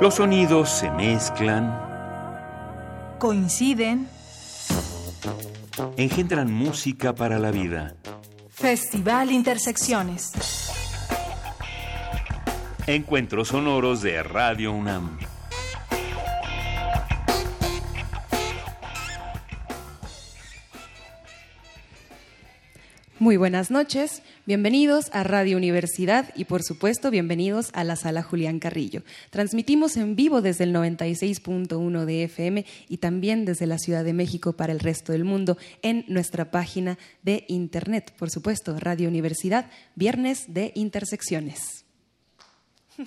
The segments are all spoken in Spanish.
Los sonidos se mezclan, coinciden, engendran música para la vida. Festival Intersecciones. Encuentros sonoros de Radio UNAM. Muy buenas noches, bienvenidos a Radio Universidad y por supuesto bienvenidos a la sala Julián Carrillo. Transmitimos en vivo desde el 96.1 de FM y también desde la Ciudad de México para el resto del mundo en nuestra página de internet, por supuesto, Radio Universidad, Viernes de Intersecciones.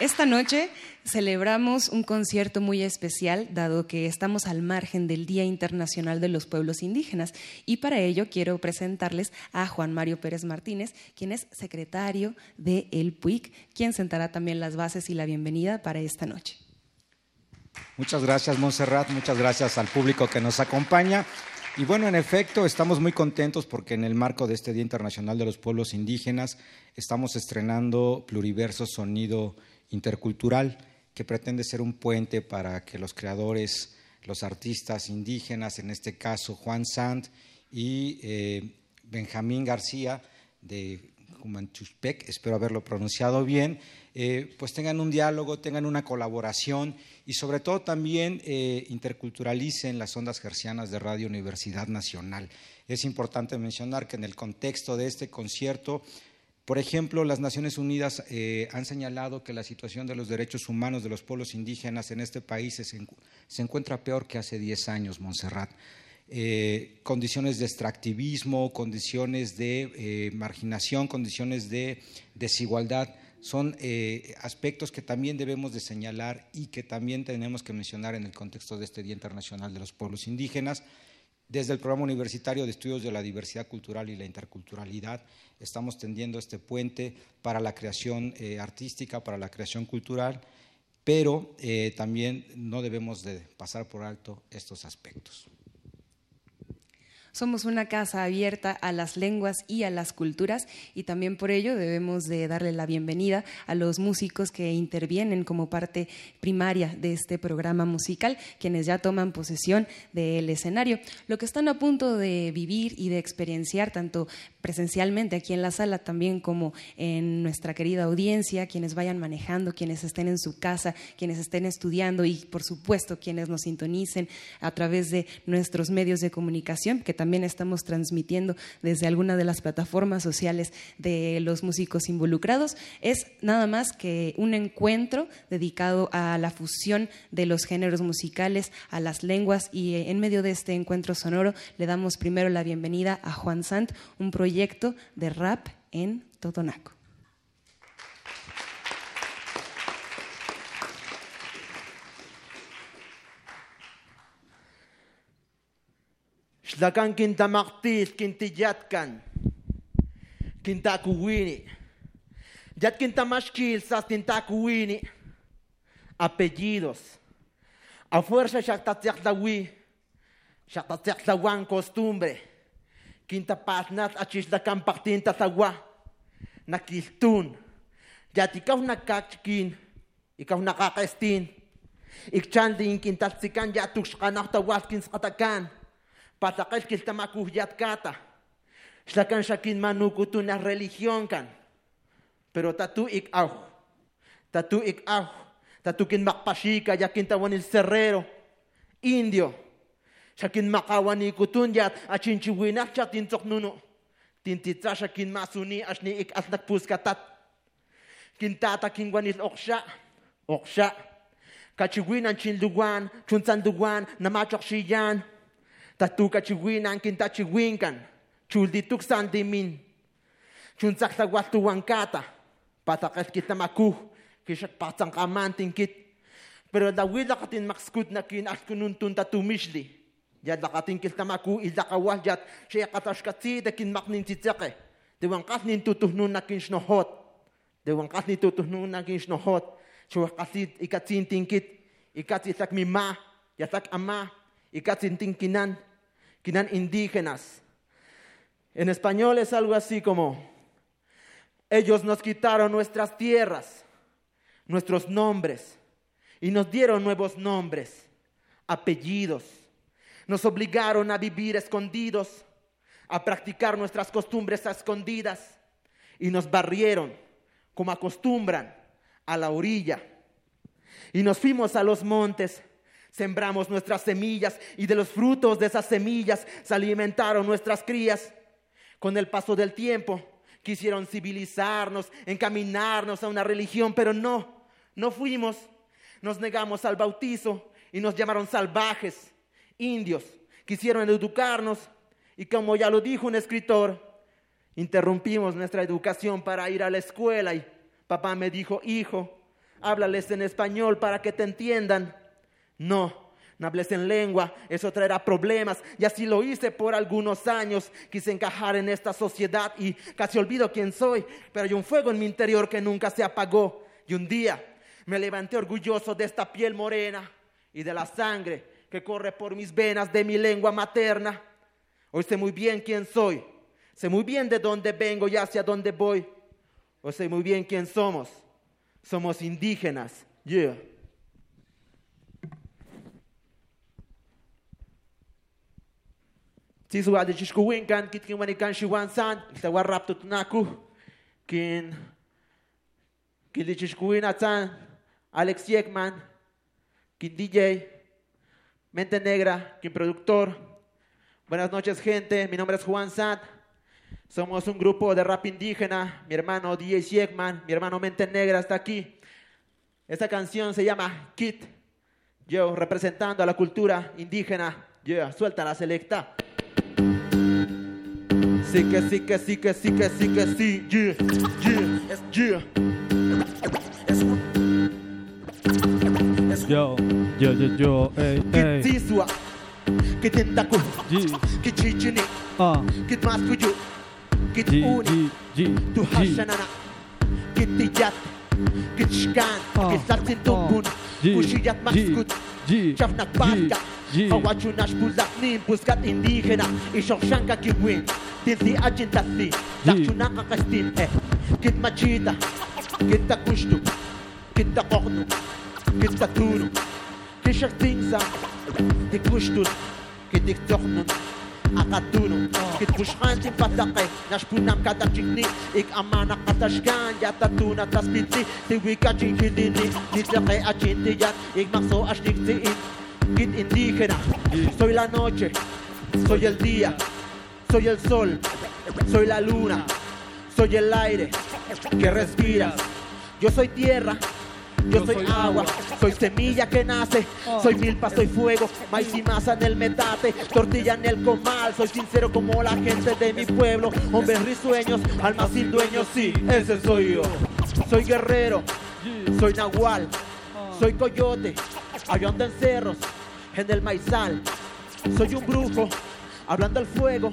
Esta noche celebramos un concierto muy especial, dado que estamos al margen del Día Internacional de los Pueblos Indígenas. Y para ello quiero presentarles a Juan Mario Pérez Martínez, quien es secretario de El PUIC, quien sentará también las bases y la bienvenida para esta noche. Muchas gracias, Montserrat. Muchas gracias al público que nos acompaña. Y bueno, en efecto, estamos muy contentos porque en el marco de este Día Internacional de los Pueblos Indígenas estamos estrenando Pluriverso Sonido Intercultural que pretende ser un puente para que los creadores, los artistas indígenas, en este caso Juan Sant y eh, Benjamín García de Humanchuspec, espero haberlo pronunciado bien, eh, pues tengan un diálogo, tengan una colaboración y sobre todo también eh, interculturalicen las ondas gercianas de Radio Universidad Nacional. Es importante mencionar que en el contexto de este concierto por ejemplo, las Naciones Unidas eh, han señalado que la situación de los derechos humanos de los pueblos indígenas en este país se, encuentra peor que hace 10 años, Montserrat. Eh, condiciones de extractivismo, condiciones de eh, marginación, condiciones de desigualdad, son aspectos que también debemos de señalar y que también tenemos que mencionar en el contexto de este Día Internacional de los Pueblos Indígenas. Desde el Programa Universitario de Estudios de la Diversidad Cultural y la Interculturalidad estamos tendiendo este puente para la creación eh, artística, para la creación cultural, pero eh, también no debemos de pasar por alto estos aspectos. Somos una casa abierta a las lenguas y a las culturas y también por ello debemos de darle la bienvenida a los músicos que intervienen como parte primaria de este programa musical, quienes ya toman posesión del escenario. Lo que están a punto de vivir y de experienciar tanto presencialmente aquí en la sala también como en nuestra querida audiencia, quienes vayan manejando, quienes estén en su casa, quienes estén estudiando y por supuesto quienes nos sintonicen a través de nuestros medios de comunicación que también estamos transmitiendo desde alguna de las plataformas sociales de los músicos involucrados, es nada más que un encuentro dedicado a la fusión de los géneros musicales, a las lenguas y en medio de este encuentro sonoro le damos primero la bienvenida a Juan Sant, un proyecto de rap en Totonaco. Xlakan kintamaqtil kintiyatkan kintakuwini. Yat kintamashkil sas kintakuwini. Apellidos. A fuerza xaktatsiaklawi. Xaktatsiaklawan costumbre. Kintapasnat achishlakan paktin tatawa. Nakiltun. Yat ikaw nakachkin. Ikaw nakakaestin. Ikchandin kintatsikan yatukshkanak tawalkin skatakan. patakal kiltamakuhyat kata. Shlakan shakin manukutu na religión kan. Pero tatu ik au. Tatu ik au. Tatu kin makpashika yakin tawan el cerrero. Indio. Shakin makawani kutunyat achin chiwinak chatin nuno. Tintitza shakin masuni ashni ik asnak puskatat. Kintata kinwanil oksha. Oksha. Kachiwinan chin luwan, chunsan luwan, namachok shiyan. Tatu kachiwinan kintachiwinkan. Chuldituk sandimin. Chunsak tawatuwankata. Patakas kitamakuh. Kishak patang kamantin kit. Pero dawila katin makskut na kin askunun tuntatumishli. Yad lakatin kiltamaku ilakawah yat siya katashkatsi da kin maknin titsake. Dewangkas nin tutuhnun na kin shnohot. Dewangkas nin tutuhnun na kin shnohot. Siya kasit ikatsin tingkit. Ikatsin mima. Yasak ama kinan, kinan indígenas. En español es algo así como, ellos nos quitaron nuestras tierras, nuestros nombres, y nos dieron nuevos nombres, apellidos. Nos obligaron a vivir escondidos, a practicar nuestras costumbres a escondidas, y nos barrieron, como acostumbran, a la orilla. Y nos fuimos a los montes, sembramos nuestras semillas, y de los frutos de esas semillas se alimentaron nuestras crías. Con el paso del tiempo, quisieron civilizarnos, encaminarnos a una religión, pero no, no fuimos. Nos negamos al bautizo y nos llamaron salvajes, indios. Quisieron educarnos y como ya lo dijo un escritor, interrumpimos nuestra educación para ir a la escuela y papá me dijo, hijo, háblales en español para que te entiendan. No, no hables en lengua, eso traerá problemas. Y así lo hice por algunos años. Quise encajar en esta sociedad y casi olvido quién soy. Pero hay un fuego en mi interior que nunca se apagó. Y un día me levanté orgulloso de esta piel morena y de la sangre que corre por mis venas de mi lengua materna. Hoy sé muy bien quién soy. Sé muy bien de dónde vengo y hacia dónde voy. Hoy sé muy bien quién somos. Somos indígenas. Yeah. Sisu ade chishkuwin kan kit kin wani kan shiwan san ta warrap tut naku kin kin di chishkuwin atan Alex Yekman kin DJ Mente Negra kin productor. Buenas noches gente, mi nombre es Juan Sant somos un grupo de rap indígena, mi hermano DJ Siegman, mi hermano Mente Negra está aquí. Esta canción se llama Kit, yo representando a la cultura indígena, yo, suelta la selecta. Sí que sí que sí que sí que sí que sí, yeah, yeah, yeah. Yo, Yo, yo, yo, ey, ey. Get this one. Get in chichini. Ah. Get maskuju. Uni. Tu hashanana. Get the yat. Get shkan. Get tumbun. Kushiyat maskut. Chafnak paska. Hawachunash pulaknin. Puskat indígena. Ishoshanka kiwin. Tinti ajintati. Lakchunaka kastin. Eh. Get machita. Get takushtu. Get takohnu. Get tatuno. Kita tunu Kishak tingsa Tikushtun Kitik toknun akatuno Kit pushkan tin patake kada chikni. Ik amana katashkan Yata tuna tas pitli Tiwi ka chinkidini Nitlake achinti yan Ik makso ashniktiin Kit indígena Soy la noche Soy el día Soy el sol Soy la luna Soy el aire que respiras. Yo soy tierra yo soy agua, soy semilla que nace, soy milpa, soy fuego, maíz y masa en el metate, tortilla en el comal, soy sincero como la gente de mi pueblo, hombres risueños, almas sin dueños, sí, ese soy yo. Soy guerrero, soy nahual, soy coyote, avión en cerros, en el maizal, soy un brujo, hablando al fuego,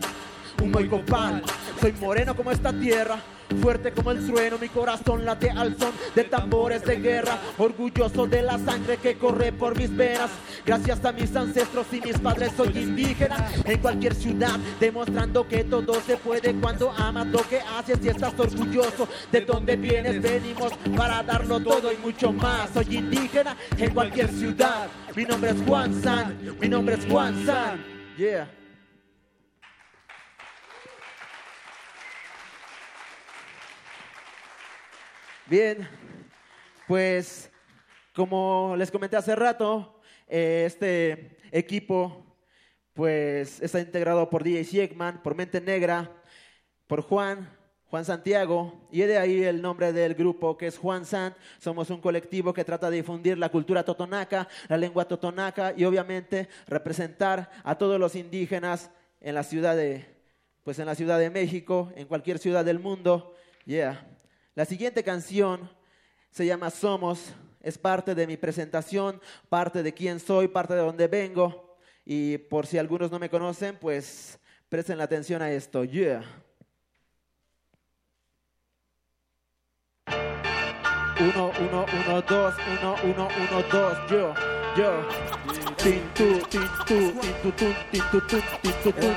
humo y copal, soy moreno como esta tierra. Fuerte como el trueno, mi corazón late al son de tambores de guerra. Orgulloso de la sangre que corre por mis venas. Gracias a mis ancestros y mis padres soy indígena. En cualquier ciudad, demostrando que todo se puede cuando amas lo que haces y estás orgulloso de donde vienes. Venimos para darlo todo y mucho más. Soy indígena en cualquier ciudad. Mi nombre es Juan San. Mi nombre es Juan San. Yeah. Bien, pues como les comenté hace rato, eh, este equipo pues está integrado por DJ Siegman, por Mente Negra, por Juan, Juan Santiago, y de ahí el nombre del grupo que es Juan Sant. Somos un colectivo que trata de difundir la cultura totonaca, la lengua totonaca y obviamente representar a todos los indígenas en la ciudad de, pues en la Ciudad de México, en cualquier ciudad del mundo. Yeah. La siguiente canción se llama Somos, es parte de mi presentación, parte de quién soy, parte de dónde vengo. Y por si algunos no me conocen, pues presten la atención a esto. Yeah. Uno, uno, uno, dos, uno, uno, uno, dos, yo. Yo. Tin, tu, tin, tu, tin, tu, tun,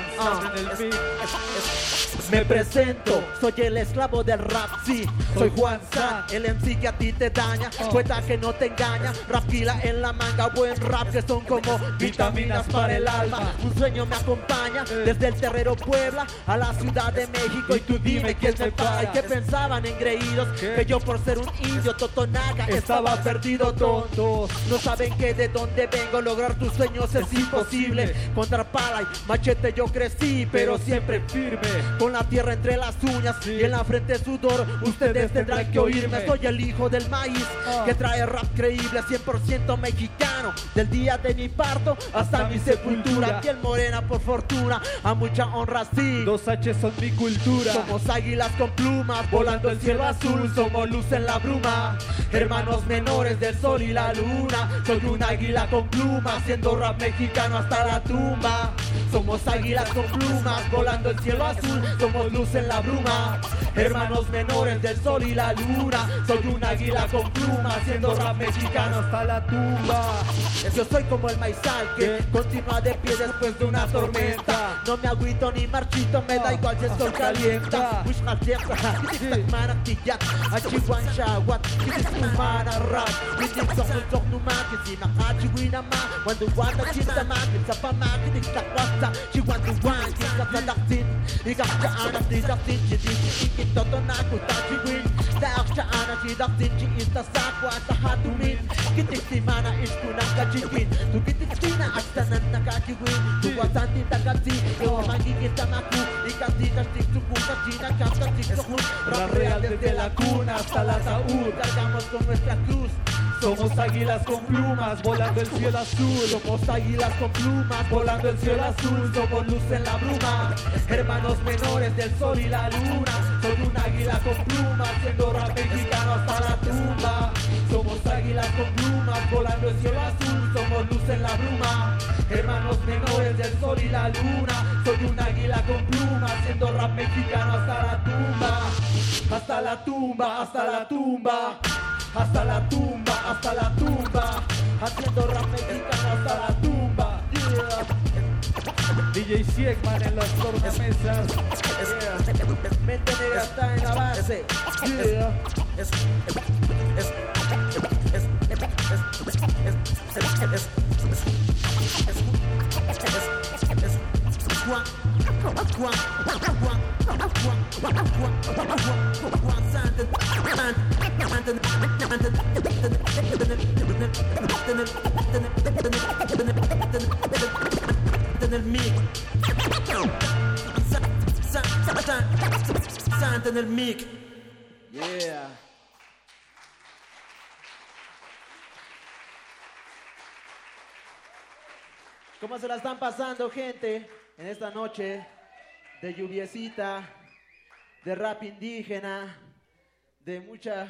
Me presento, soy el esclavo del rap, sí, soy Juan San, el MC que a ti te daña, cuenta que no te engaña, rapquila en la manga, buen rap que son como vitaminas para el alma, un sueño me acompaña desde el terrero Puebla a la Ciudad de México. Y tú dime quién me para. Y qué pensaban engreídos que yo por ser un indio totonaga estaba perdido tontos, no saben que de dónde vengo, lograr tus sueños es imposible, contra pala y machete yo crecí, pero siempre firme, con la tierra entre las uñas y en la frente sudor. Ustedes tendrán que oírme, soy el hijo del maíz que trae rap creíble, 100% mexicano. Del día de mi parto hasta mi sepultura, piel morena por fortuna, a mucha honra sí. Dos H son mi cultura. Somos águilas con plumas, volando el cielo azul, somos luz en la bruma. Hermanos menores del sol y la luna, soy un águila con plumas, siendo rap mexicano hasta la tumba. Somos águilas con plumas, volando el cielo azul, somos luz en la bruma. Hermanos menores del sol y la luna, soy un águila con plumas, siendo rap mexicano hasta la tumba. Yo soy como el maizal que continúa de pie después de una tormenta. No me agüito ni marchito, me da igual si el sol calienta. Wish my mana tiyat, achiwan shawat, kitik umana rap. Kitik sok sok numa, kitik nakachiwi nama, wando wanda chinta ma, kitik pa ma, kitik takwasta, chiwan tuwan, kitik sadaktin, ikak ka anak di daktin, kitik ikit toto na kutachiwin. Daak siya anak si daktin, chi ista sakwa sa hatumin. Kitik si mana isku ng kachikin, tu kitik sina asta nan nakachiwin. Tuwasan din takati, yo magiging tamaku, ikati na stik suku, kachina chanta stik suku. Rap real desde la cuna hasta la ataúd, cargamos con nuestra cruz. Somos águilas con plumas, volando el cielo azul. Somos águilas con plumas, volando el cielo azul, somos luz en la bruma. Hermanos menores del sol y la luna, soy un águila con plumas, siendo rap mexicano hasta la tumba. Somos águilas con plumas, volando el cielo azul, somos luz en la bruma. Hermanos menores del sol y la luna, soy un águila con plumas, siendo rap mexicano hasta la tumba. Hasta la tumba, hasta la tumba. Hasta la tumba, hasta la tumba, haciendo rap mexicano hasta la tumba. Yeah. DJ Siegman en las tornamesas. Mente negra está en la base. Yeah. en el mic. Santa en. Yeah. ¿Cómo se la están pasando, gente? En esta noche de lluviecita, de rap indígena, de mucha,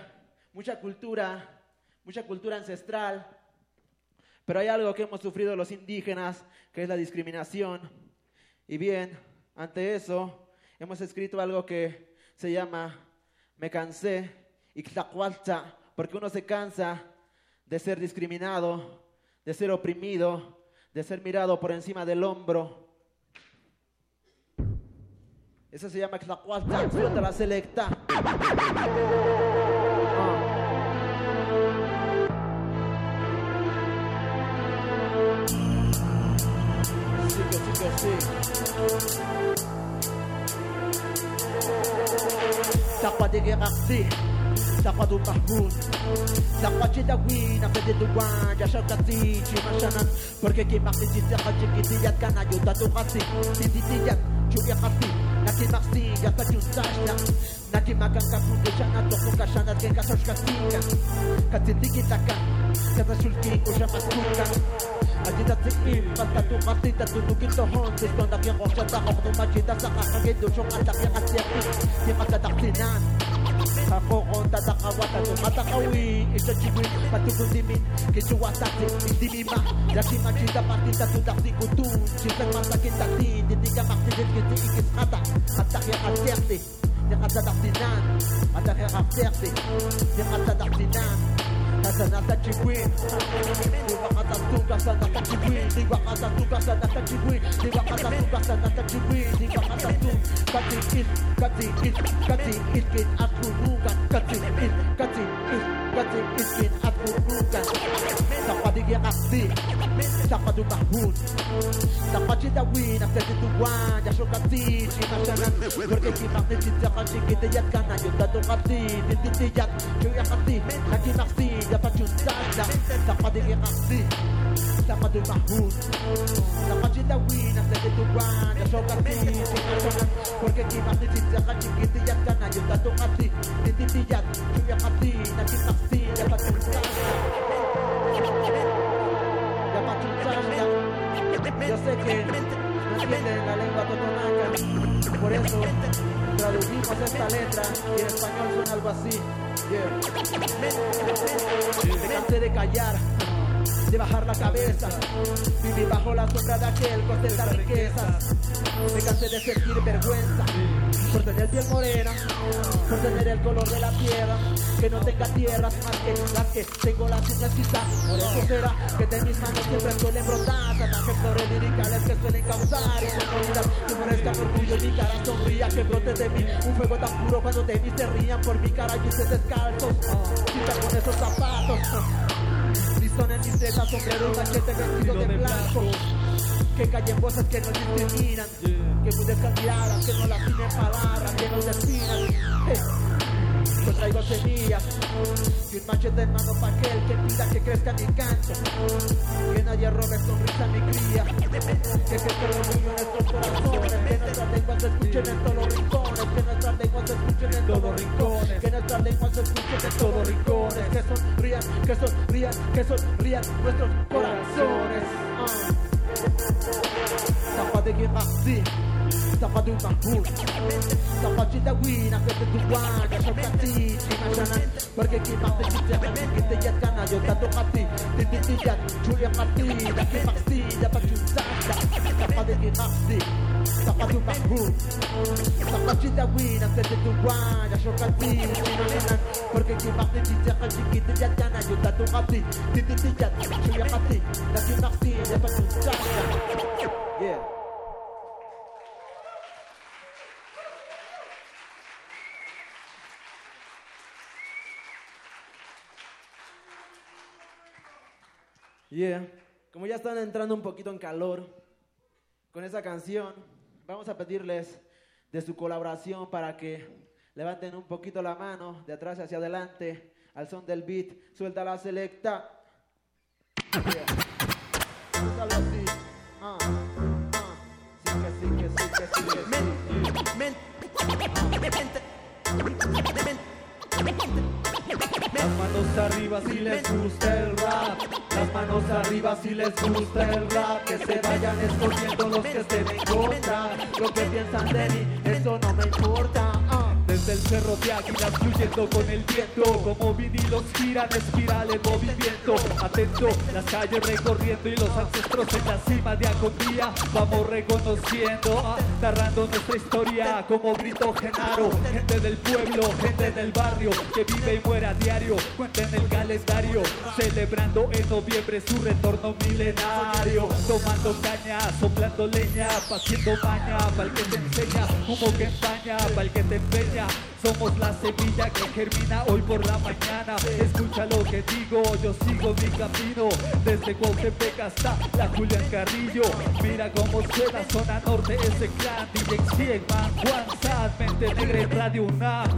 mucha cultura, mucha cultura ancestral. Pero hay algo que hemos sufrido los indígenas, que es la discriminación. Y bien, ante eso, hemos escrito algo que se llama Me cansé, Ixtacualta, porque uno se cansa de ser discriminado, de ser oprimido, de ser mirado por encima del hombro. Eso se llama Ixtacualta, suelta la selecta. Sarfade Gerardi, Sarfado Mahmoud, Sarfade Dawi, Nafede Douan, Jashakati, Chimashanan, porque que marti si serra chiquitiyat canayo, tato rasi, tititiyat, chulia rasi, naki marsi, yata chustashna, naki makaka kudeshana, toko kashana, tenka soshkasika, katitiki taka, kata shulki, kushamaskuka, אג'ידת זקנים, פסקת ומחתי תצודו כתהון, תסתון דפיין ראש שטח, אוכנו מג'ידה סחר חגידו שומעת דפיין חצייתי, תימא תדחצינן Kakoron tata kawat tata mata kawi Isa chiwin patukun dimin Kisua tati indimima Laki majida pati tatu dakti kutu Sisang mata kintati Ditiga maksidin kiti ikis kata Atak yang asyakti Yang ada daktinan Atak yang asyakti Yang ada daktinan Sanata Kiwin Dewa Kata Tuka Sanata Kiwin Dewa Kata Tuka Sanata Kiwin Dewa Kata Tuka Sanata cut it in, cut it in, cut it in, get up to Rugan, cut it in, cut it in, cut it in, get up to Rugan. Somebody get up big, somebody back hood. Somebody that win, I'm telling you one, just look at it, in a sharan. You're taking up the tita, I'm taking the yat kana, you're not doing up it, in the yat, it, it, tu bahun, dapat cinta win, dapat tu wan, ya so kati, cinta kanan, porque kita ni cinta kan kita yat kan ayo dato kati, tinti tiyat, cuy kati, lagi nakti, dapat cinta. Dapat cinta, yo sé que no la lengua totonaca, por eso traducimos esta letra y en español suena algo así. Yeah. Me cansé de callar, de bajar la cabeza, vivir bajo la sombra de aquel que ostenta riquezas. Me cansé de sentir vergüenza por tener piel morena, por tener el color de la tierra, que no tenga tierras más que las que tengo las uñas quizás. Por eso será que de mis manos siempre suelen brotar salvajes flores liricales que suelen causar incomodidad. Que merezca orgullo y mi cara sonría, que brote de mí un fuego tan puro cuando de mí se rían por mi cara y ustedes descalzos. Quita con esos zapatos. Mis tetas, sombrero, machete, vestido de blanco. Que callen voces que no discriminan, que mudezcan miradas, que no lastimen palabras, que no definan. Yo traigo semillas y un machete en mano pa' aquel que pida que crezca mi canto. Que nadie robe sonrisa a mi cría. Que crezca el orgullo en estos corazones. Que nuestras lenguas se escuchen en todos los rincones. Que nuestras lenguas se escuchen en todos los rincones. Que nuestras lenguas se escuchen en todos los rincones. Que sonrían, que sonrían, que sonrían nuestros corazones. De de cinta wina que te chicha. Que te yat kana. Yo tato kati. Titi tiyat. Chulia kati. Da que maxi. Da pa chusata. Tapa de quien así. Tapa de un mahmoud. Tapa cinta wina que te tuan. Ya son kati. Chinachanan. Porque quien más te chicha. Que te yat kana. Yo tato kati. Titi tiyat. Chulia kati. Da que maxi. Da pa chusata. Yeah. Yeah. Como ya están entrando un poquito en calor con esa canción, vamos a pedirles de su colaboración para que levanten un poquito la mano de atrás hacia adelante al son del beat. Suelta la selecta. Yeah. Ah, ah. Sí que sí, que sí, que sí, que sí. Las manos arriba si les gusta el rap. Las manos arriba si les gusta el rap. Que se vayan escogiendo los que estén en contra. Lo que piensan de mí, eso no me importa. ah. Desde el cerro de águilas fluyendo con el viento Como vinilos giran espiral en movimiento Atento, las calles recorriendo y los ancestros en la cima de agonía Vamos reconociendo, narrando nuestra historia Como grito Genaro, gente del pueblo, gente del barrio Que vive y muere a diario, cuenten el calendario Celebrando en noviembre su retorno milenario Tomando caña, soplando leña, haciendo maña Pa'l que te enseña, humo que empaña, pa'l que te empeña somos la semilla que germina hoy por la mañana. Escucha lo que digo, yo sigo mi camino. Desde Cuautepec hasta la Julián Carrillo. Mira cómo suena zona norte ese clan. DJ Siegman, Juan Sad, Mente Negra en Radio UNAM.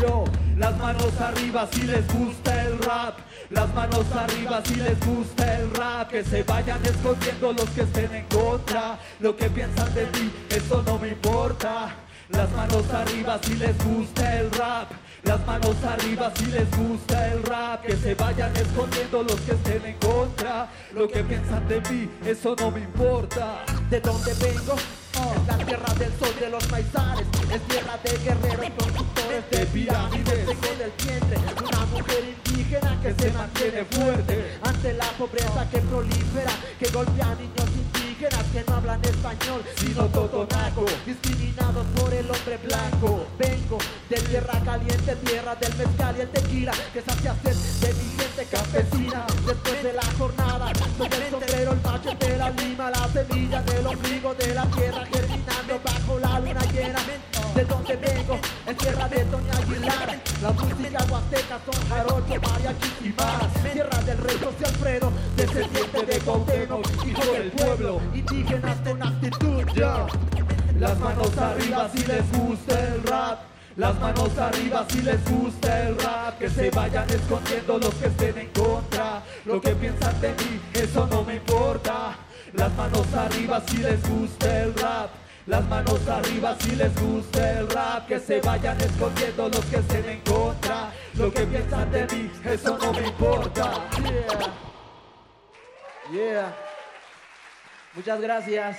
Yo, las manos arriba si les gusta el rap. Las manos arriba si les gusta el rap. Que se vayan escondiendo los que estén en contra. Lo que piensan de mí, eso no me importa. Las manos arriba si les gusta el rap. Las manos arriba si les gusta el rap. Que se vayan escondiendo los que estén en contra. Lo que piensan de mí, eso no me importa. ¿De dónde vengo? Es la tierra del sol de los maizares, es tierra de guerreros constructores de pirámides. Tengo del vientre una mujer indígena que se mantiene fuerte ante la pobreza que prolifera, que golpea a niños indígenas que no hablan español, sino totonaco, discriminados por el hombre blanco. Vengo de tierra caliente, tierra del mezcal y el tequila, que sacia sed de mi gente campesina. Después de la jornada, soy el sombrero, el machete, la lima, la semilla del ombligo de la tierra germinando bajo la luna llena. De donde vengo, en tierra de Doña Aguilar, la música huasteca son jarocho, mariachi y. Tierra del rey José Alfredo, descendiente de Cuauhtémoc, hijo del pueblo, indígenas con actitud, ya. Las manos arriba si les gusta el rap. Las manos arriba si les gusta el rap. Que se vayan escondiendo los que estén en contra. Lo que piensan de mí, eso no me importa. Las manos arriba si les gusta el rap. Las manos arriba si les gusta el rap. Que se vayan escondiendo los que estén en contra. Lo que piensan de mí, eso no me importa. Yeah. Yeah. Muchas gracias.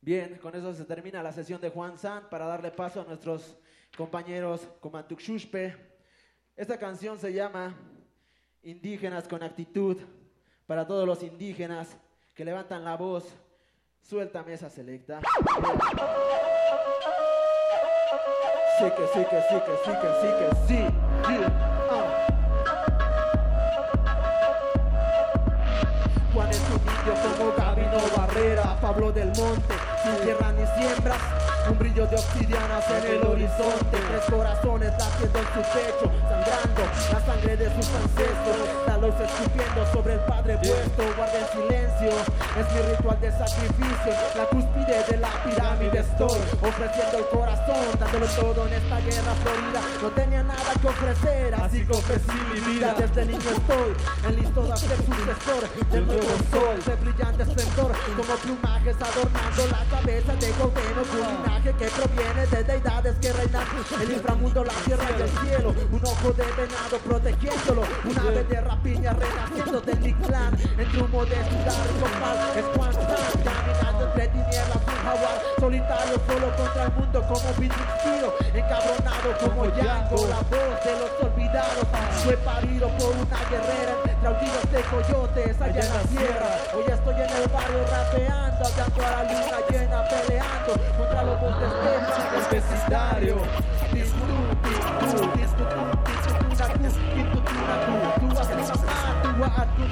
Bien, con eso se termina la sesión de Juan San para darle paso a nuestros compañeros Comantuk Shushpe. Esta canción se llama Indígenas con actitud para todos los indígenas que levantan la voz. Suéltame esa selecta. Sí que sí que sí que sí que sí que sí. Yeah. Ah. Juan es un como Gabino Barrera, Pablo del Monte, sin tierra ni siembras, un brillo de obsidianas en el horizonte, tres corazones latiendo en su pecho, sangrando la sangre de sus ancestros, la luz escupiendo sobre el Padre vuestro, guarda el silencio, es mi ritual de sacrificio, la cúspide de la pirámide estoy, ofreciendo el corazón, dándolo todo en esta guerra florida, no tenía nada que ofrecer, así que ofrecí mi vida, desde niño estoy, en listo de ser sucesor del nuevo sol, de brillante esplendor, como plumajes adornando la cabeza de Cuauhtémoc, un que proviene de deidades que reinan el inframundo, la tierra y el cielo, un ojo de venado protegiéndolo, un ave de rapiña renaciendo del Mictlán, entre humo de ciudad y copal, es Juan caminando entre tinieblas, jaguar solitario, solo contra el mundo como Pitbull, encabronado como Yango, la voz de los olvidados, fue parido por una guerrera entre aullidos de coyotes allá en la sierra, hoy estoy en el barrio rapeando, hallando a la luna llena, peleando contra los montes El vecindario. Indígenas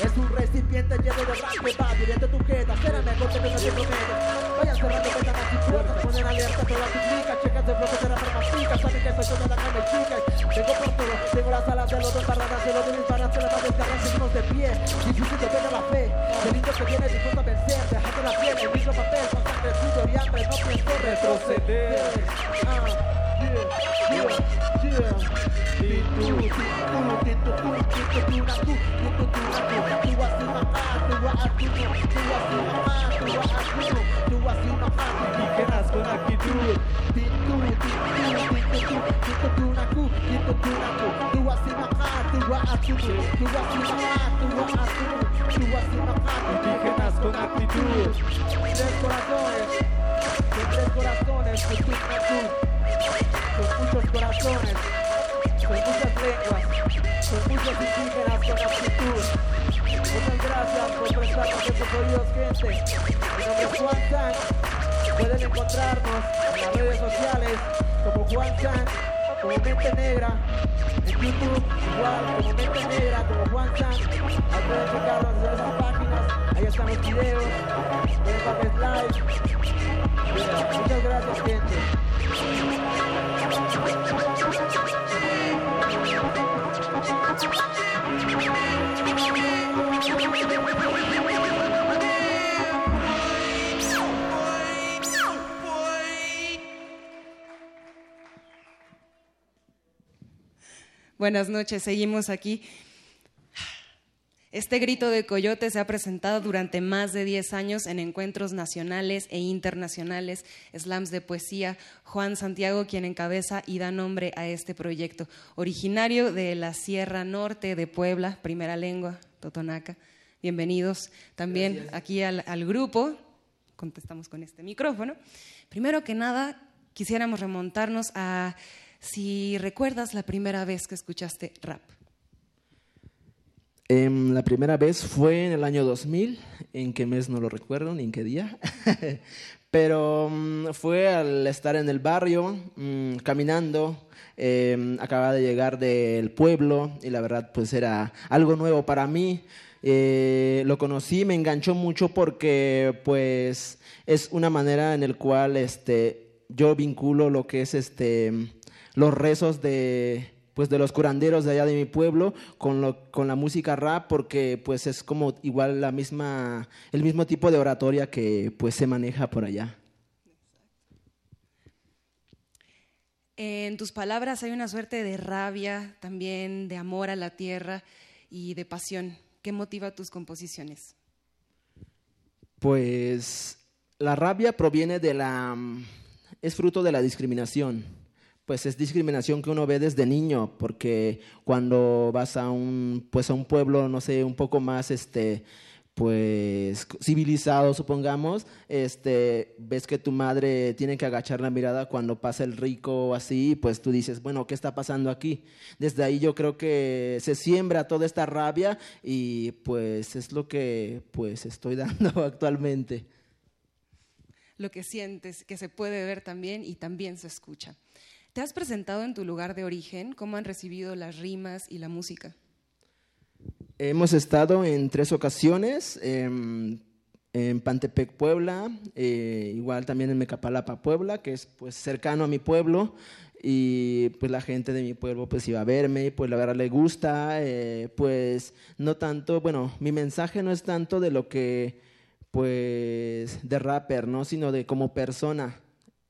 Es un recipiente lleno de rap que va directo a tu queda Será mejor que las alas de los dos barradas De los de mis varas Se las va a Seguimos de pie Difícil de ver la fe Del indio que viene dispuesto a vencer Dejando la piel El mismo papel Con sangre, sudor y hambre No pienso retroceder Ah, yeah, yeah. Con actitud. Indígenas con actitud. Tres corazones, tres corazones, con muchos corazones, con muchas lenguas, con muchos indígenas con actitud. Muchas gracias por prestarnos estos oídos, gente. Mi. Pueden encontrarnos en las redes sociales como Juan San como Mente Negra. En YouTube, igual, como Mente Negra, como Juan San. Ahí pueden checarlos en esas páginas. Ahí están los videos. Pueden ver live. Muchas gracias, gente. Buenas noches, seguimos aquí. Este grito de coyote se ha presentado durante más de 10 años en encuentros nacionales e internacionales, slams de poesía. Juan Santiago, quien encabeza y da nombre a este proyecto, originario de la Sierra Norte de Puebla, primera lengua, Totonaca. Bienvenidos también aquí al, al grupo. Contestamos con este micrófono. Primero que nada, quisiéramos remontarnos a si recuerdas la primera vez que escuchaste rap. Em, la primera vez fue en el año 2000, en qué mes no lo recuerdo ni en qué día, pero mm, fue al estar en el barrio, mm, caminando, em, acababa de llegar del pueblo y la verdad pues era algo nuevo para mí. Eh, lo conocí, me enganchó mucho porque pues es una manera en el cual este, yo vinculo lo que es este, los rezos de pues de los curanderos de allá de mi pueblo con, lo, con la música rap porque pues es como igual la misma el mismo tipo de oratoria que pues se maneja por allá. En tus palabras hay una suerte de rabia, también de amor a la tierra y de pasión. ¿Qué motiva tus composiciones? Pues la rabia proviene de la es fruto de la discriminación pues es discriminación que uno ve desde niño, porque cuando vas a un, pues a un pueblo, no sé, un poco más, este, pues civilizado, supongamos, este, ves que tu madre tiene que agachar la mirada cuando pasa el rico así, pues tú dices, bueno, ¿qué está pasando aquí? Desde ahí yo creo que se siembra toda esta rabia y pues es lo que pues estoy dando actualmente. Lo que sientes, que se puede ver también y también se escucha. ¿Te has presentado en tu lugar de origen? ¿Cómo han recibido las rimas y la música? Hemos estado en tres ocasiones, en, en Pantepec, Puebla, eh, igual también en Mecapalapa, Puebla, que es pues cercano a mi pueblo, y pues la gente de mi pueblo pues iba a verme, pues la verdad le gusta, eh, pues no tanto, bueno, mi mensaje no es tanto de lo que pues de rapper, ¿no? Sino de como persona.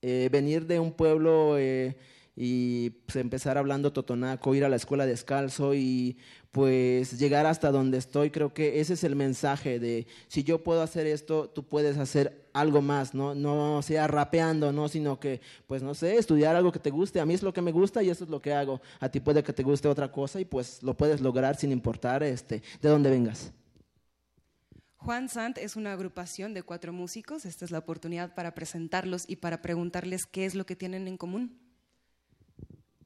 Eh, venir de un pueblo y pues, empezar hablando totonaco, ir a la escuela descalzo y pues llegar hasta donde estoy, creo que ese es el mensaje de si yo puedo hacer esto, tú puedes hacer algo más, no, no sea rapeando, no, sino que, pues no sé, estudiar algo que te guste, a mí es lo que me gusta y eso es lo que hago, a ti puede que te guste otra cosa y pues lo puedes lograr sin importar este, de dónde vengas. Juan Sant es una agrupación de cuatro músicos. Esta es la oportunidad para presentarlos y para preguntarles qué es lo que tienen en común.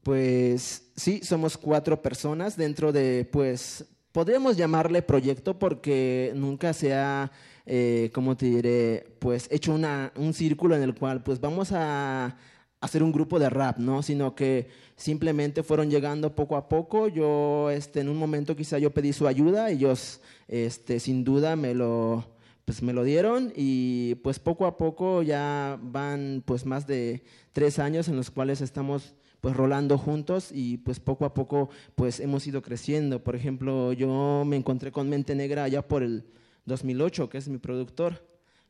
Pues sí, somos cuatro personas dentro de, pues, podríamos llamarle proyecto porque nunca se ha, eh, ¿cómo te diré? Pues hecho una, un círculo en el cual, pues, vamos a hacer un grupo de rap, ¿no? Sino que simplemente fueron llegando poco a poco. Yo, este, en un momento quizá yo pedí su ayuda, ellos, este, sin duda me lo, pues me lo dieron y pues poco a poco ya van pues más de tres años en los cuales estamos pues rolando juntos y pues poco a poco pues hemos ido creciendo. Por ejemplo, yo me encontré con Mente Negra allá por el 2008, que es mi productor.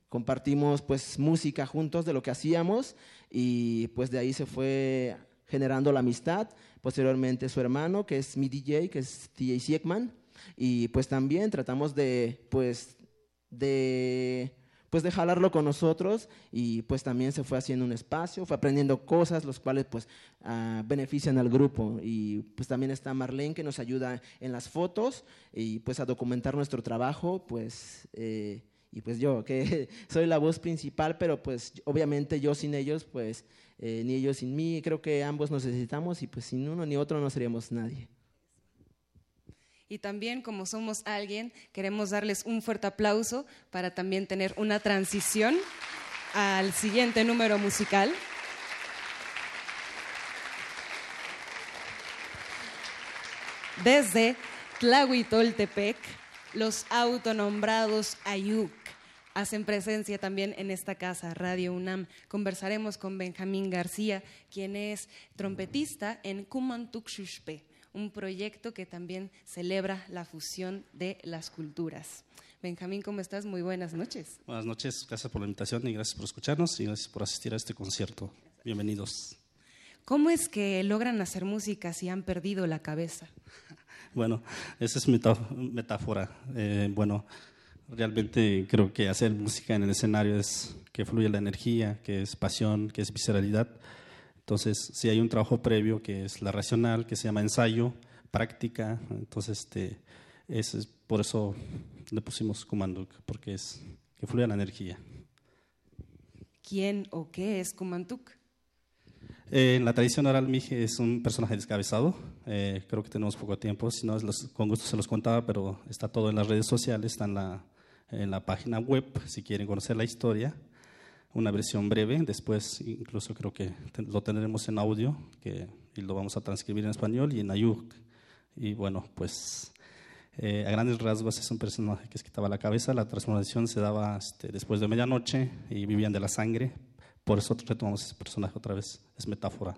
Compartimos pues música juntos de lo que hacíamos y pues de ahí se fue generando la amistad. Posteriormente su hermano, que es mi DJ, que es DJ Siekman. Y pues también tratamos de pues de pues de jalarlo con nosotros y pues también se fue haciendo un espacio, fue aprendiendo cosas, los cuales pues uh, benefician al grupo y pues también está Marlene que nos ayuda en las fotos y pues a documentar nuestro trabajo, pues eh, y pues yo que soy la voz principal, pero pues obviamente yo sin ellos pues eh, ni ellos sin mí, creo que ambos nos necesitamos y pues sin uno ni otro no seríamos nadie. Y también como somos alguien, queremos darles un fuerte aplauso para también tener una transición al siguiente número musical. Desde Tlahuitoltepec, los autonombrados Ayuk hacen presencia también en esta casa, Radio UNAM. Conversaremos con Benjamín García, quien es trompetista en Kumantukshushpe, un proyecto que también celebra la fusión de las culturas. Benjamín, ¿cómo estás? Muy buenas noches. Buenas noches, gracias por la invitación y gracias por escucharnos y gracias por asistir a este concierto. Bienvenidos. ¿Cómo es que logran hacer música si han perdido la cabeza? Bueno, esa es metáfora. Eh, bueno, realmente creo que hacer música en el escenario es que fluye la energía, que es pasión, que es visceralidad. Entonces, si hay un trabajo previo que es la racional, que se llama ensayo, práctica, entonces este, es, por eso le pusimos Kumanduk, porque es que fluye la energía. ¿Quién o qué es Kumanduk? Eh, en la tradición oral, Mije es un personaje descabezado. Eh, creo que tenemos poco tiempo, si no, con gusto se los contaba, pero está todo en las redes sociales, está en la, en la página web, si quieren conocer la historia. Una versión breve, después incluso creo que lo tendremos en audio que, y lo vamos a transcribir en español y en ayuk. Y bueno, pues eh, a grandes rasgos es un personaje que se quitaba la cabeza. La transformación se daba este, después de medianoche y vivían de la sangre, por eso retomamos ese personaje otra vez, es metáfora.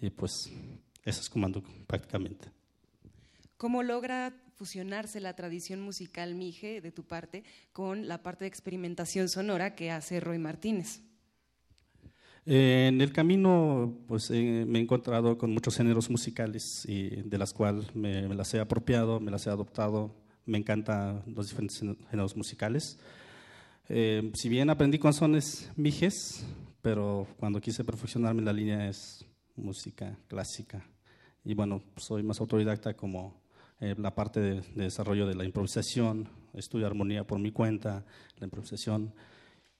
Y pues eso es comando prácticamente. ¿Cómo logra fusionarse la tradición musical Mije de tu parte con la parte de experimentación sonora que hace Roy Martínez? Eh, en el camino pues, eh, me he encontrado con muchos géneros musicales y de las cuales me, me, las he apropiado, me las he adoptado. Me encantan los diferentes géneros musicales. Eh, si bien aprendí con sones mijes, pero cuando quise perfeccionarme la línea es música clásica. Y bueno, soy más autodidacta como eh, la parte de, desarrollo de la improvisación, estudio armonía por mi cuenta, la improvisación.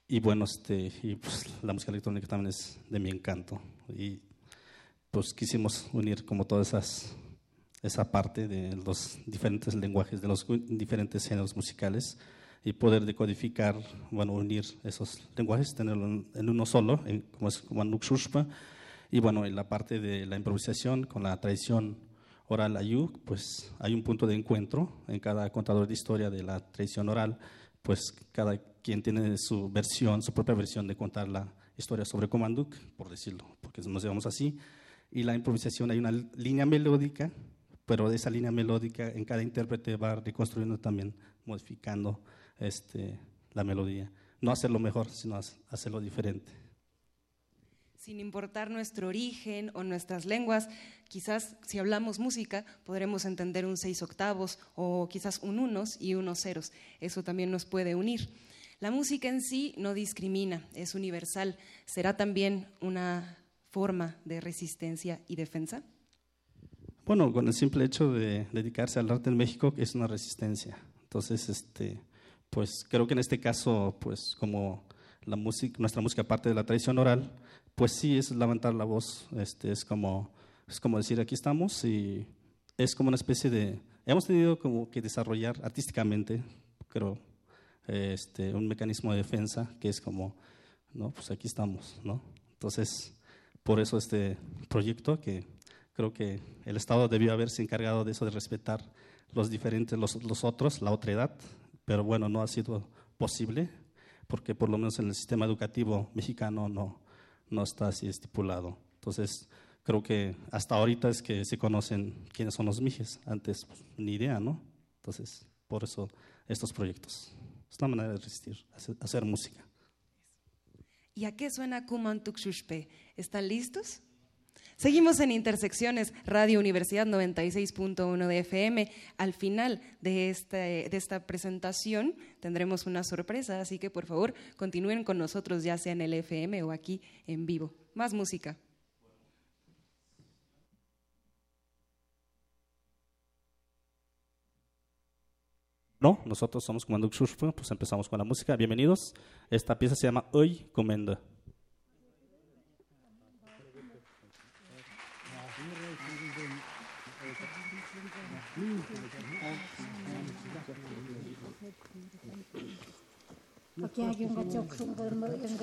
Y bueno, este, y pues, la música electrónica también es de mi encanto. Y pues quisimos unir como todas esas esa parte de los diferentes lenguajes, de los diferentes géneros musicales y poder decodificar, bueno, unir esos lenguajes, tenerlo en uno solo, como es como Nukshushpa, y bueno, en la parte de la improvisación con la tradición oral ayuk, pues hay un punto de encuentro en cada contador de historia de la tradición oral, pues cada quien tiene su versión, su propia versión de contar la historia sobre Komanduk, por decirlo, porque nos llamamos así, y la improvisación hay una línea melódica, pero de esa línea melódica en cada intérprete va reconstruyendo también, modificando este, la melodía. No hacerlo mejor, sino hacerlo diferente. Sin importar nuestro origen o nuestras lenguas, quizás si hablamos música podremos entender un seis octavos o quizás un unos y unos ceros. Eso también nos puede unir. La música en sí no discrimina, es universal. ¿Será también una forma de resistencia y defensa? Bueno, con el simple hecho de dedicarse al arte en México es una resistencia. Entonces, este, pues creo que en este caso, pues como la música, nuestra música parte de la tradición oral, pues sí es levantar la voz, este, es como, es como decir aquí estamos y es como una especie de, hemos tenido como que desarrollar artísticamente, creo, este, un mecanismo de defensa que es como, no, pues aquí estamos, ¿no? Entonces, por eso este proyecto que creo que el Estado debió haberse encargado de eso, de respetar los diferentes, los, los otros, la otra edad, pero bueno, no ha sido posible porque por lo menos en el sistema educativo mexicano no, no está así estipulado. Entonces, creo que hasta ahorita es que se conocen quiénes son los mijes, antes pues, ni idea, ¿no? Entonces, por eso estos proyectos. Es una manera de resistir, hacer, música. ¿Y a qué suena Kuman ¿Están listos? Seguimos en Intersecciones, Radio Universidad 96.1 de FM. Al final de, este, de esta presentación tendremos una sorpresa, así que por favor continúen con nosotros, ya sea en el FM o aquí en vivo. Más música. No, nosotros somos Comando Xushpa, pues empezamos con la música. Bienvenidos. Esta pieza se llama Hoy Comenda. Pak ja yung wat jok som bor mo yung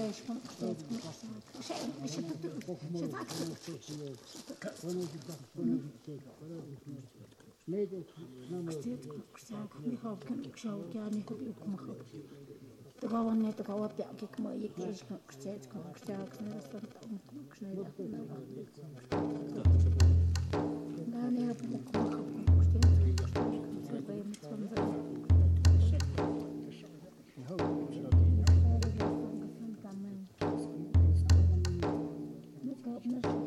ます。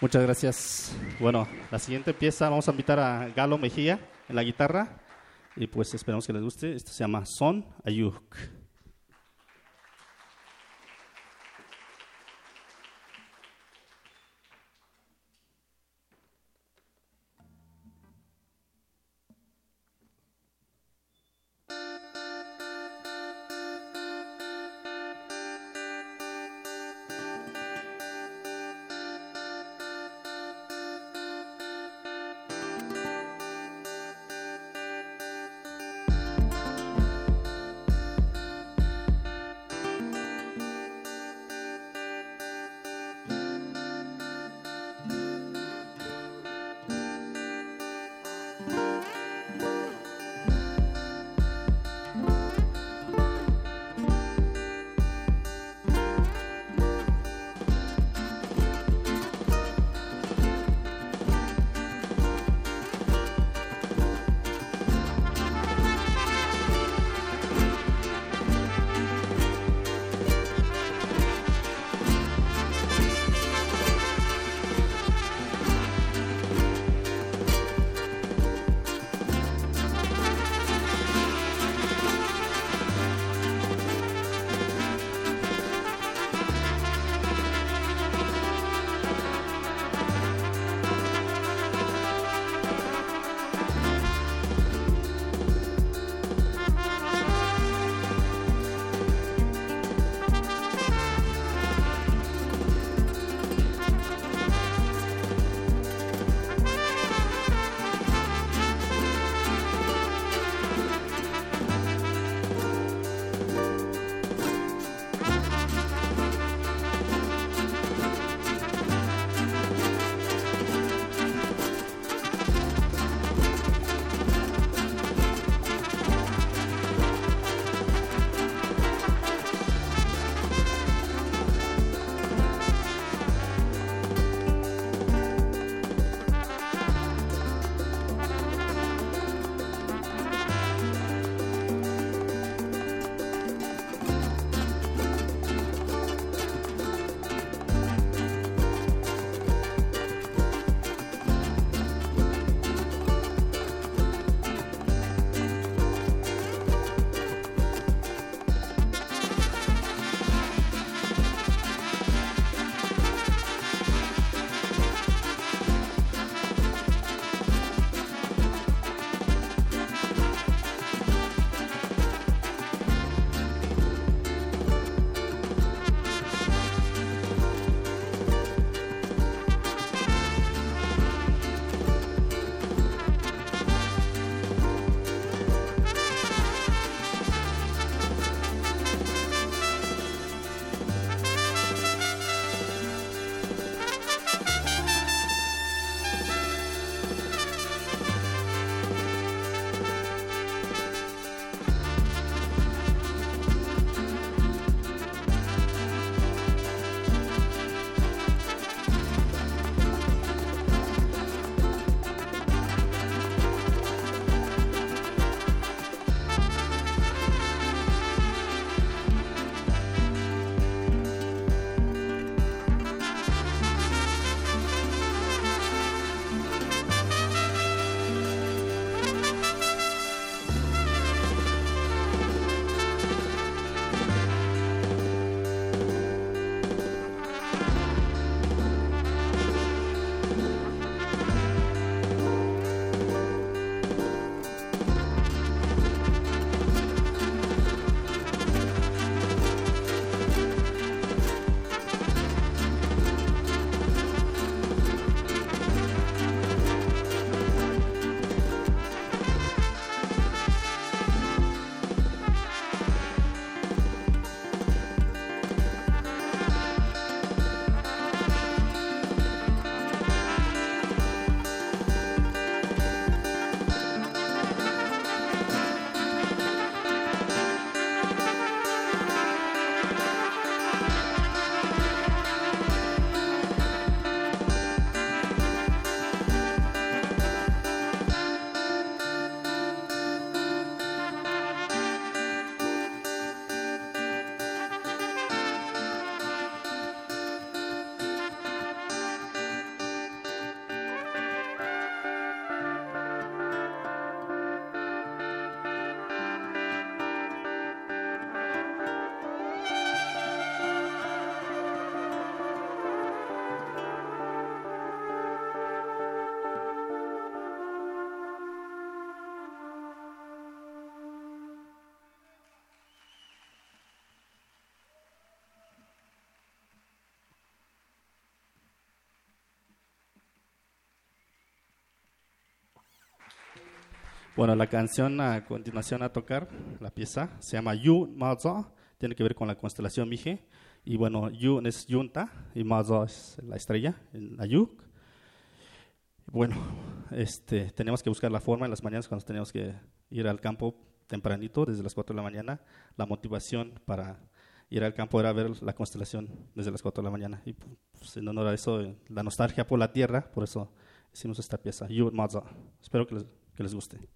Muchas gracias. Bueno, la siguiente pieza vamos a invitar a Galo Mejía en la guitarra y pues esperamos que les guste. Esto se llama Son Ayuk. Bueno, la canción a continuación a tocar, la pieza, se llama Yu Mazo, tiene que ver con la constelación Mije. Y bueno, Yu es Yunta y Mazo es la estrella, el Ayuk. Bueno, este, tenemos que buscar la forma en las mañanas cuando tenemos que ir al campo tempranito, desde las 4 de la mañana. La motivación para ir al campo era ver la constelación desde las 4 de la mañana. Y pues, en honor a eso, eh, la nostalgia por la tierra, por eso hicimos esta pieza, Yu Mazo. Espero que les, que les guste.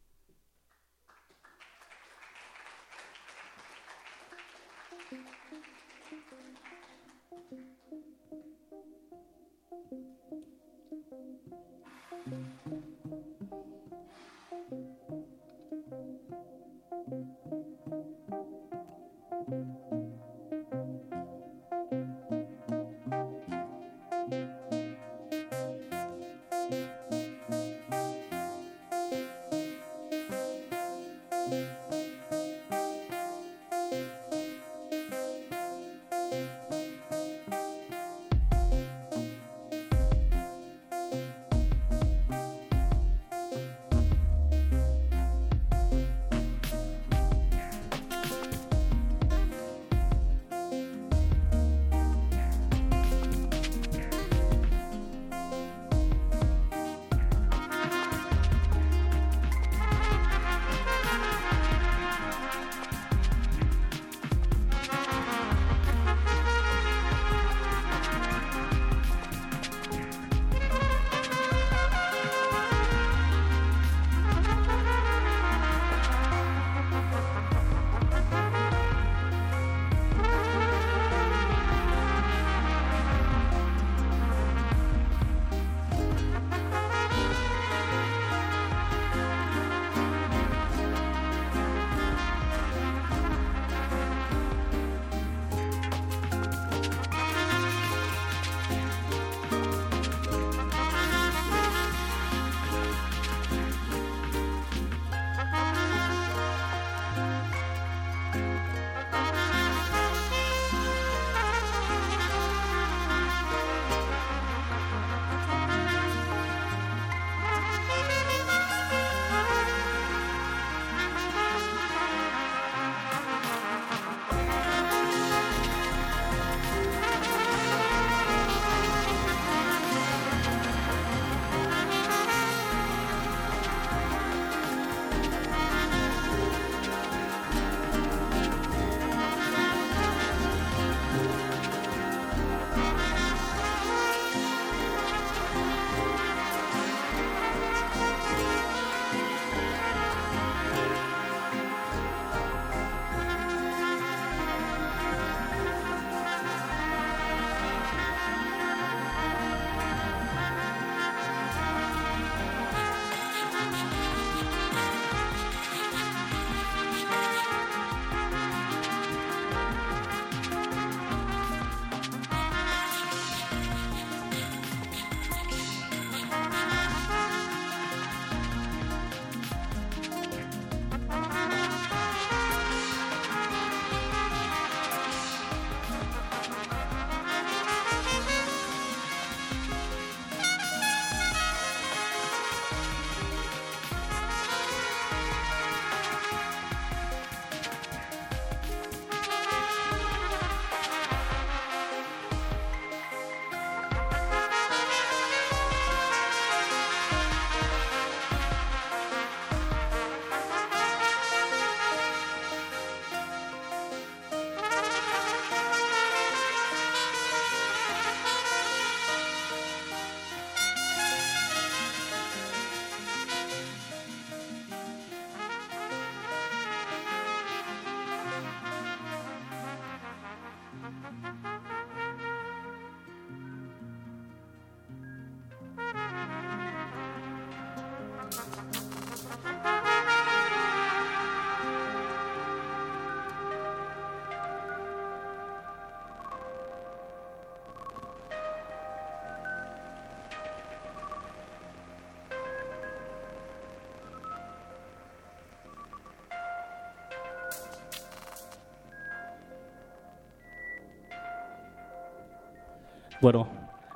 Bueno,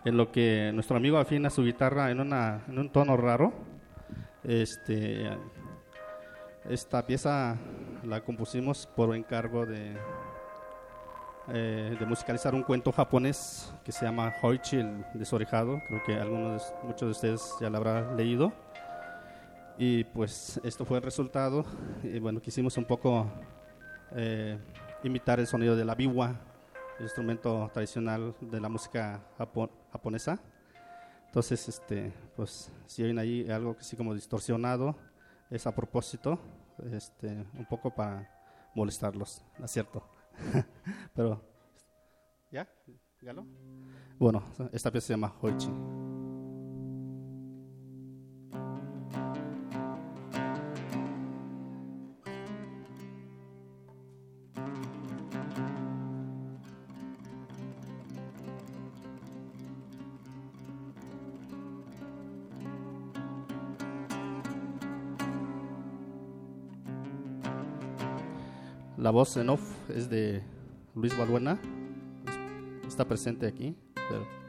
en lo que nuestro amigo afina su guitarra en, una, en un tono raro, este, Esta pieza la compusimos por encargo de, eh, musicalizar un cuento japonés que se llama Hoichi, el desorejado. Creo que algunos, muchos de ustedes ya lo habrán leído. Y pues esto fue el resultado. Y bueno, quisimos un poco eh, imitar el sonido de la biwa, instrumento tradicional de la música japon- japonesa. Entonces, este, pues si oyen ahí algo así como distorsionado, es a propósito, este, un poco para molestarlos, ¿no es cierto? Pero, ¿ya? ¿Galo? Bueno, esta pieza se llama Hoichi. Voz en off es de Luis Balbuena. Está presente aquí. pero-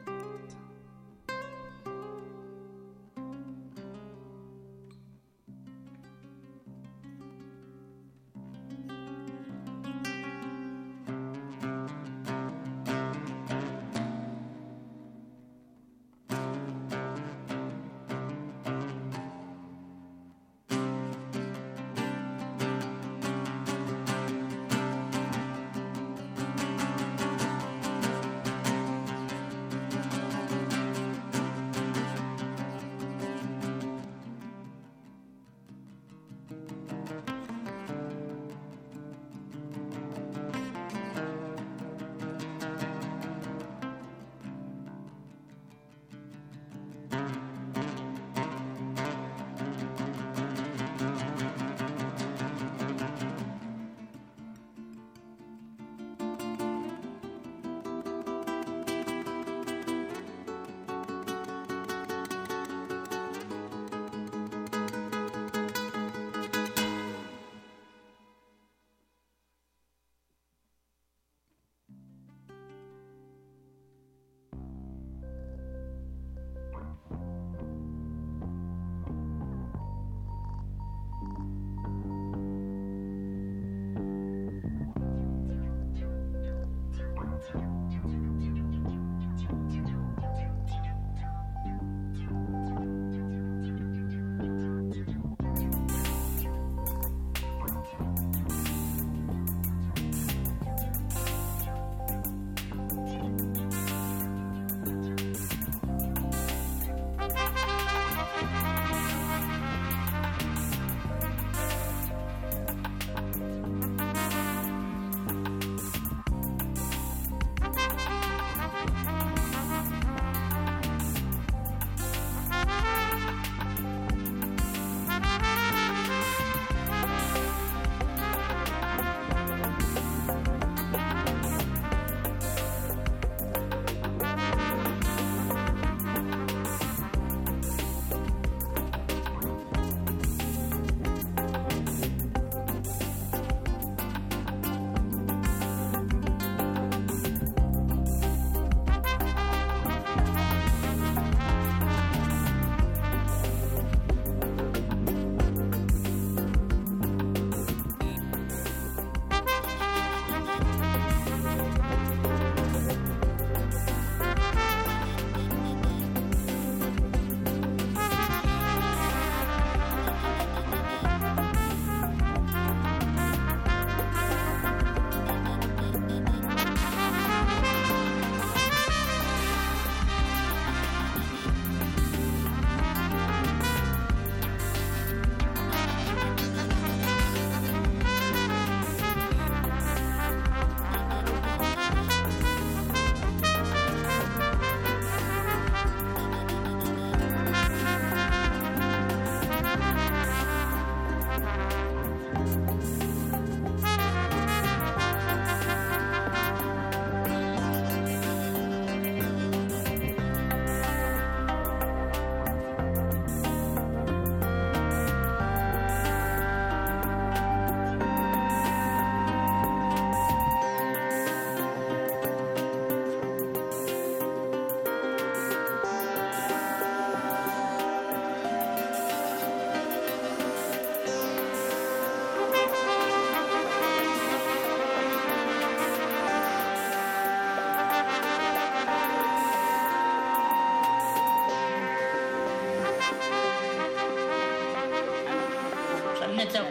这，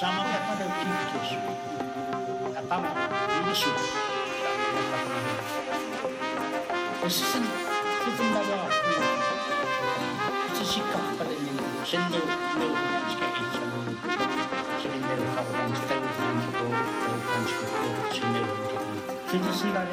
咱们得放点米进去，还打吗？米少，咱们放点米。这是什？这是干料，这是干巴的那生肉肉片菜椒，这边那个差不多，三斤三斤多，还有三斤多，全都是干料。这是干料。